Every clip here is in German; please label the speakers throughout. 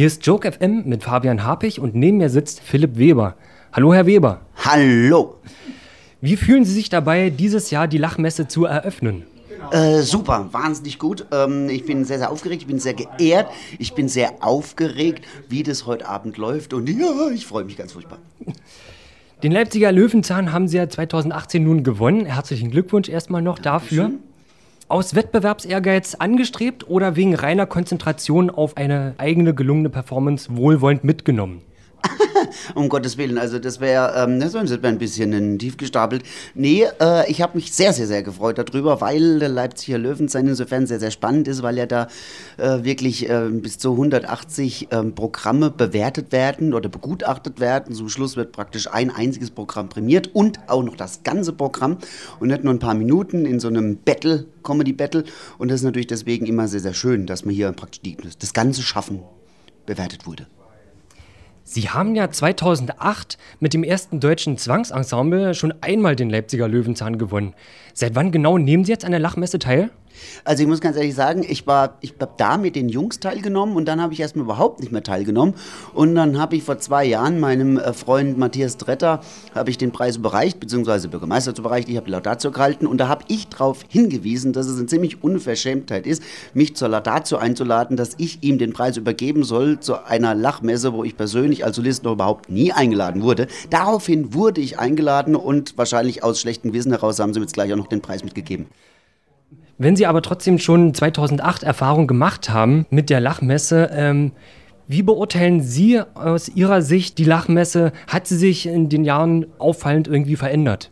Speaker 1: Hier ist Joke FM mit Fabian Harpich und neben mir sitzt Philipp Weber. Hallo, Herr Weber.
Speaker 2: Hallo.
Speaker 1: Wie fühlen Sie sich dabei, dieses Jahr die Lachmesse zu eröffnen?
Speaker 2: Äh, super, wahnsinnig gut. Ähm, ich bin sehr, sehr aufgeregt, ich bin sehr geehrt, ich bin sehr aufgeregt, wie das heute Abend läuft und ja, ich freue mich ganz furchtbar.
Speaker 1: Den Leipziger Löwenzahn haben Sie ja 2018 nun gewonnen. Herzlichen Glückwunsch erstmal noch dafür. Aus Wettbewerbsehrgeiz angestrebt oder wegen reiner Konzentration auf eine eigene gelungene Performance wohlwollend mitgenommen?
Speaker 2: Um Gottes Willen, also das wäre ähm, das ein bisschen tief gestapelt. Nee, äh, ich habe mich sehr, sehr, sehr gefreut darüber, weil der Leipziger Löwenzahn insofern sehr, sehr spannend ist, weil ja da äh, wirklich äh, bis zu 180 ähm, Programme bewertet werden oder begutachtet werden. Zum Schluss wird praktisch ein einziges Programm prämiert und auch noch das ganze Programm und nicht nur ein paar Minuten in so einem Battle, Comedy Battle. Und das ist natürlich deswegen immer sehr, sehr schön, dass man hier praktisch die, das ganze Schaffen bewertet wurde.
Speaker 1: Sie haben ja 2008 mit dem ersten deutschen Zwangsensemble schon einmal den Leipziger Löwenzahn gewonnen. Seit wann genau nehmen Sie jetzt an der Lachmesse teil?
Speaker 2: Also ich muss ganz ehrlich sagen, ich war, ich habe da mit den Jungs teilgenommen und dann habe ich erstmal überhaupt nicht mehr teilgenommen. Und dann habe ich vor zwei Jahren meinem äh, Freund Matthias Dretter habe ich den Preis überreicht, beziehungsweise Bürgermeister überreicht. Ich habe die Laudatio gehalten und da habe ich darauf hingewiesen, dass es eine ziemlich Unverschämtheit ist, mich zur Laudatio einzuladen, dass ich ihm den Preis übergeben soll zu einer Lachmesse, wo ich persönlich als Solist noch überhaupt nie eingeladen wurde. Daraufhin wurde ich eingeladen und wahrscheinlich aus schlechtem Wissen heraus haben sie mir jetzt gleich auch noch den Preis mitgegeben.
Speaker 1: Wenn Sie aber trotzdem schon 2008 Erfahrung gemacht haben mit der Lachmesse, ähm, wie beurteilen Sie aus Ihrer Sicht die Lachmesse? Hat sie sich in den Jahren auffallend irgendwie verändert?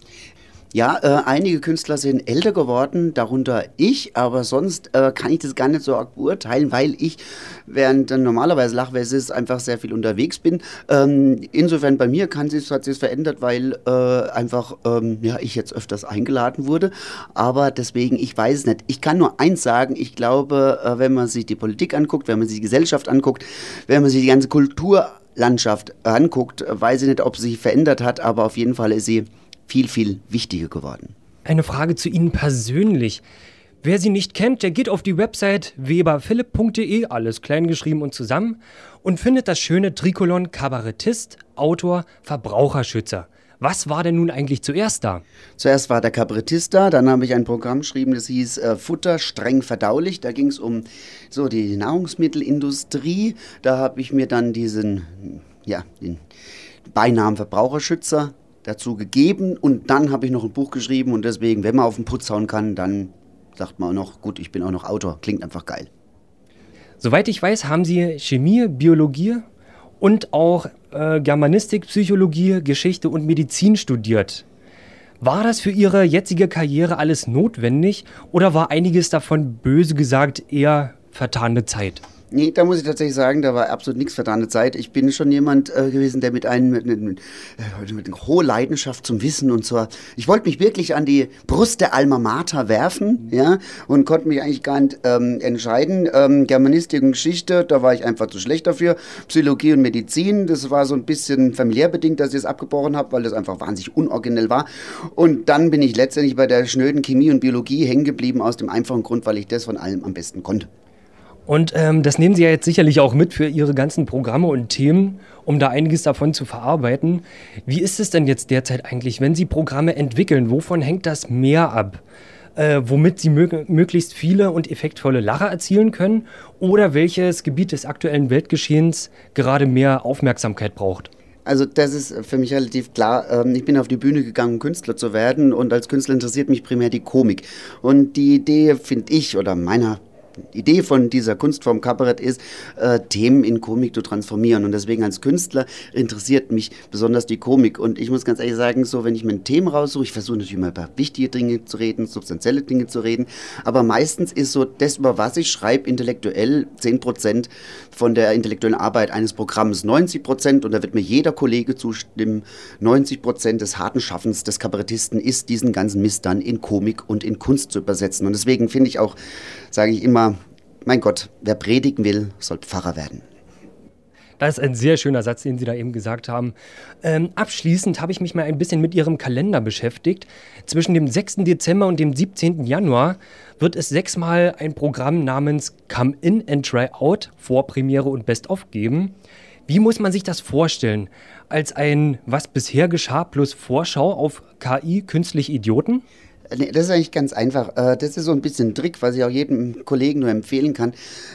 Speaker 2: Ja, äh, einige Künstler sind älter geworden, darunter ich, aber sonst äh, kann ich das gar nicht so arg beurteilen, weil ich, während äh, normalerweise Lachwesse einfach sehr viel unterwegs bin. Ähm, insofern bei mir kann sich, hat sich verändert, weil äh, einfach ähm, ja, ich jetzt öfters eingeladen wurde. Aber deswegen, ich weiß es nicht. Ich kann nur eins sagen, ich glaube, äh, wenn man sich die Politik anguckt, wenn man sich die Gesellschaft anguckt, wenn man sich die ganze Kulturlandschaft anguckt, weiß ich nicht, ob sie sich verändert hat, aber auf jeden Fall ist sie viel, viel wichtiger geworden.
Speaker 1: Eine Frage zu Ihnen persönlich. Wer Sie nicht kennt, der geht auf die Website weberphilipp.de, alles klein geschrieben und zusammen, und findet das schöne Trikolon Kabarettist, Autor, Verbraucherschützer. Was war denn nun eigentlich zuerst da?
Speaker 2: Zuerst war der Kabarettist da, dann habe ich ein Programm geschrieben, das hieß äh, Futter streng verdaulich. Da ging es um so die Nahrungsmittelindustrie. Da habe ich mir dann diesen, ja, den Beinamen Verbraucherschützer dazu gegeben und dann habe ich noch ein Buch geschrieben und deswegen, wenn man auf den Putz hauen kann, dann sagt man auch noch, gut, ich bin auch noch Autor, klingt einfach geil.
Speaker 1: Soweit ich weiß, haben Sie Chemie, Biologie und auch äh, Germanistik, Psychologie, Geschichte und Medizin studiert. War das für Ihre jetzige Karriere alles notwendig oder war einiges davon böse gesagt eher vertane Zeit?
Speaker 2: Nee, da muss ich tatsächlich sagen, da war absolut nichts vertane Zeit. Ich bin schon jemand äh, gewesen, der mit einem mit, mit, mit, äh, mit einer hohen Leidenschaft zum Wissen und zwar, ich wollte mich wirklich an die Brust der Alma Mater werfen, ja, und konnte mich eigentlich gar nicht ähm, entscheiden. Ähm, Germanistik und Geschichte, da war ich einfach zu schlecht dafür. Psychologie und Medizin, das war so ein bisschen familiär bedingt, dass ich es abgebrochen habe, weil das einfach wahnsinnig unoriginell war. Und dann bin ich letztendlich bei der schnöden Chemie und Biologie hängen geblieben aus dem einfachen Grund, weil ich das von allem am besten konnte.
Speaker 1: Und ähm, das nehmen Sie ja jetzt sicherlich auch mit für Ihre ganzen Programme und Themen, um da einiges davon zu verarbeiten. Wie ist es denn jetzt derzeit eigentlich, wenn Sie Programme entwickeln? Wovon hängt das mehr ab? Äh, womit Sie mö möglichst viele und effektvolle Lacher erzielen können? Oder welches Gebiet des aktuellen Weltgeschehens gerade mehr Aufmerksamkeit braucht?
Speaker 2: Also das ist für mich relativ klar. Ähm, ich bin auf die Bühne gegangen, um Künstler zu werden und als Künstler interessiert mich primär die Komik. Und die Idee, finde ich, oder meiner Idee von dieser Kunstform Kabarett ist, äh, Themen in Komik zu transformieren. Und deswegen als Künstler interessiert mich besonders die Komik. Und ich muss ganz ehrlich sagen, so wenn ich mir ein Thema raussuche, ich versuche natürlich immer über wichtige Dinge zu reden, substanzielle Dinge zu reden, aber meistens ist so das, über was ich schreibe, intellektuell 10% von der intellektuellen Arbeit eines Programms, 90% und da wird mir jeder Kollege zustimmen, 90% des harten Schaffens des Kabarettisten ist, diesen ganzen Mist dann in Komik und in Kunst zu übersetzen. Und deswegen finde ich auch, sage ich immer, mein Gott, wer predigen will, soll Pfarrer werden.
Speaker 1: Das ist ein sehr schöner Satz, den Sie da eben gesagt haben. Ähm, abschließend habe ich mich mal ein bisschen mit Ihrem Kalender beschäftigt. Zwischen dem 6. Dezember und dem 17. Januar wird es sechsmal ein Programm namens Come In and Try Out, Vorpremiere und Best-of geben. Wie muss man sich das vorstellen? Als ein Was bisher geschah plus Vorschau auf KI, künstliche Idioten?
Speaker 2: Nee, das ist eigentlich ganz einfach. Äh, das ist so ein bisschen ein Trick, was ich auch jedem Kollegen nur empfehlen kann.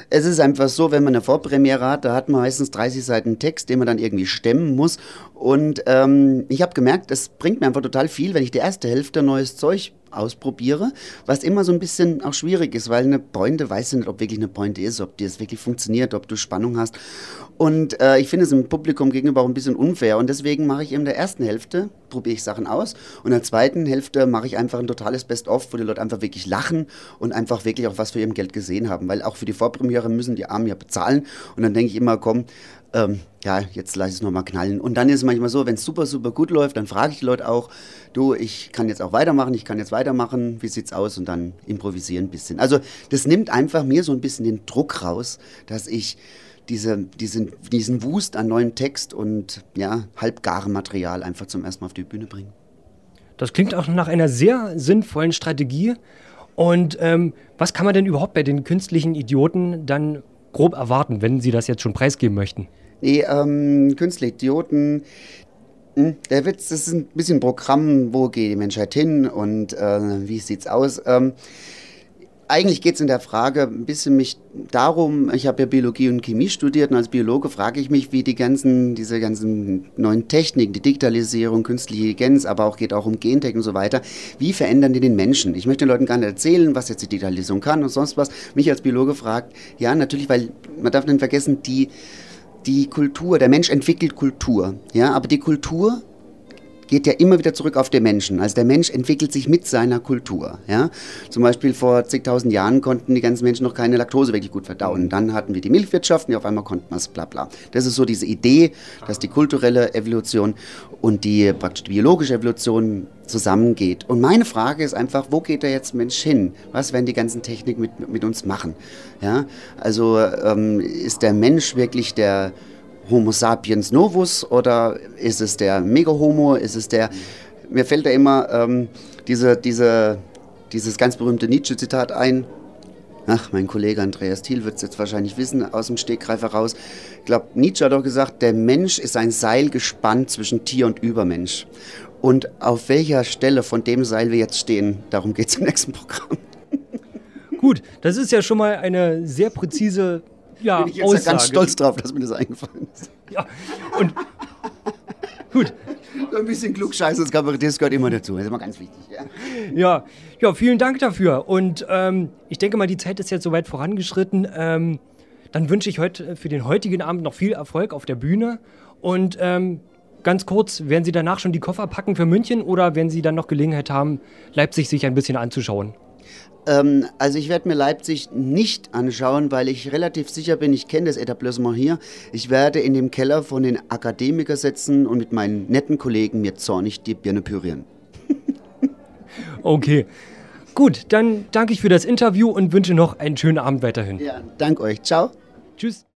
Speaker 2: Es ist einfach so, wenn man eine Vorpremiere hat, da hat man meistens 30 Seiten Text, den man dann irgendwie stemmen muss. Und ähm, ich habe gemerkt, es bringt mir einfach total viel, wenn ich die erste Hälfte neues Zeug ausprobiere, was immer so ein bisschen auch schwierig ist, weil eine Pointe weiß ja nicht, ob wirklich eine Pointe ist, ob die es wirklich funktioniert, ob du Spannung hast. Und äh, ich finde es im Publikum gegenüber auch ein bisschen unfair und deswegen mache ich in der ersten Hälfte, probiere ich Sachen aus und in der zweiten Hälfte mache ich einfach ein totales Best-of, wo die Leute einfach wirklich lachen und einfach wirklich auch was für ihrem Geld gesehen haben, weil auch für die Vorpremiere müssen die Armen ja bezahlen und dann denke ich immer, komm, ähm, ja, jetzt lass ich es nochmal knallen. Und dann ist es manchmal so, wenn es super, super gut läuft, dann frage ich die Leute auch, du, ich kann jetzt auch weitermachen, ich kann jetzt weitermachen, wie sieht's aus? Und dann improvisieren ein bisschen. Also das nimmt einfach mir so ein bisschen den Druck raus, dass ich diese, diesen, diesen Wust an neuem Text und ja, halbgarem Material einfach zum ersten Mal auf die Bühne bringe.
Speaker 1: Das klingt auch nach einer sehr sinnvollen Strategie. Und ähm, was kann man denn überhaupt bei den künstlichen Idioten dann grob erwarten, wenn Sie das jetzt schon preisgeben möchten?
Speaker 2: Nee, ähm, künstliche Idioten. Hm, der Witz, das ist ein bisschen Programm, wo geht die Menschheit hin und äh, wie sieht's aus? Ähm, eigentlich geht es in der Frage ein bisschen mich darum, ich habe ja Biologie und Chemie studiert und als Biologe frage ich mich, wie die ganzen, diese ganzen neuen Techniken, die Digitalisierung, künstliche Intelligenz, aber auch geht auch um Gentech und so weiter, wie verändern die den Menschen? Ich möchte den Leuten gar nicht erzählen, was jetzt die Digitalisierung kann und sonst was. Mich als Biologe fragt, ja, natürlich, weil man darf nicht vergessen, die, die Kultur, der Mensch entwickelt Kultur, ja, aber die Kultur geht ja immer wieder zurück auf den Menschen. Also der Mensch entwickelt sich mit seiner Kultur. Ja? Zum Beispiel vor zigtausend Jahren konnten die ganzen Menschen noch keine Laktose wirklich gut verdauen. Dann hatten wir die Milchwirtschaft und auf einmal konnten wir es bla bla. Das ist so diese Idee, dass die kulturelle Evolution und die praktisch biologische Evolution zusammengeht. Und meine Frage ist einfach, wo geht der jetzt Mensch hin? Was werden die ganzen Techniken mit, mit uns machen? Ja? Also ähm, ist der Mensch wirklich der Homo sapiens novus oder ist es der Mega-Homo? Ist es der. Mir fällt da immer ähm, diese, diese, dieses ganz berühmte Nietzsche-Zitat ein. Ach, mein Kollege Andreas Thiel wird es jetzt wahrscheinlich wissen, aus dem Stegreif heraus. Ich glaube, Nietzsche hat doch gesagt, der Mensch ist ein Seil gespannt zwischen Tier und Übermensch. Und auf welcher Stelle von dem Seil wir jetzt stehen, darum geht es im nächsten Programm.
Speaker 1: Gut, das ist ja schon mal eine sehr präzise ja,
Speaker 2: Bin ich jetzt Aussage. ganz stolz drauf, dass mir das eingefallen ist.
Speaker 1: Ja, und gut.
Speaker 2: So ein bisschen Klugscheiß das gehört immer dazu. Das ist immer ganz wichtig. Ja,
Speaker 1: ja, ja vielen Dank dafür. Und ähm, ich denke mal, die Zeit ist jetzt soweit vorangeschritten. Ähm, dann wünsche ich heute für den heutigen Abend noch viel Erfolg auf der Bühne. Und ähm, ganz kurz, werden Sie danach schon die Koffer packen für München oder werden Sie dann noch Gelegenheit haben, Leipzig sich ein bisschen anzuschauen?
Speaker 2: Ähm, also ich werde mir Leipzig nicht anschauen, weil ich relativ sicher bin, ich kenne das Etablissement hier. Ich werde in dem Keller von den Akademikern sitzen und mit meinen netten Kollegen mir zornig die Birne pürieren.
Speaker 1: okay. Gut, dann danke ich für das Interview und wünsche noch einen schönen Abend weiterhin.
Speaker 2: Ja, danke euch. Ciao.
Speaker 1: Tschüss.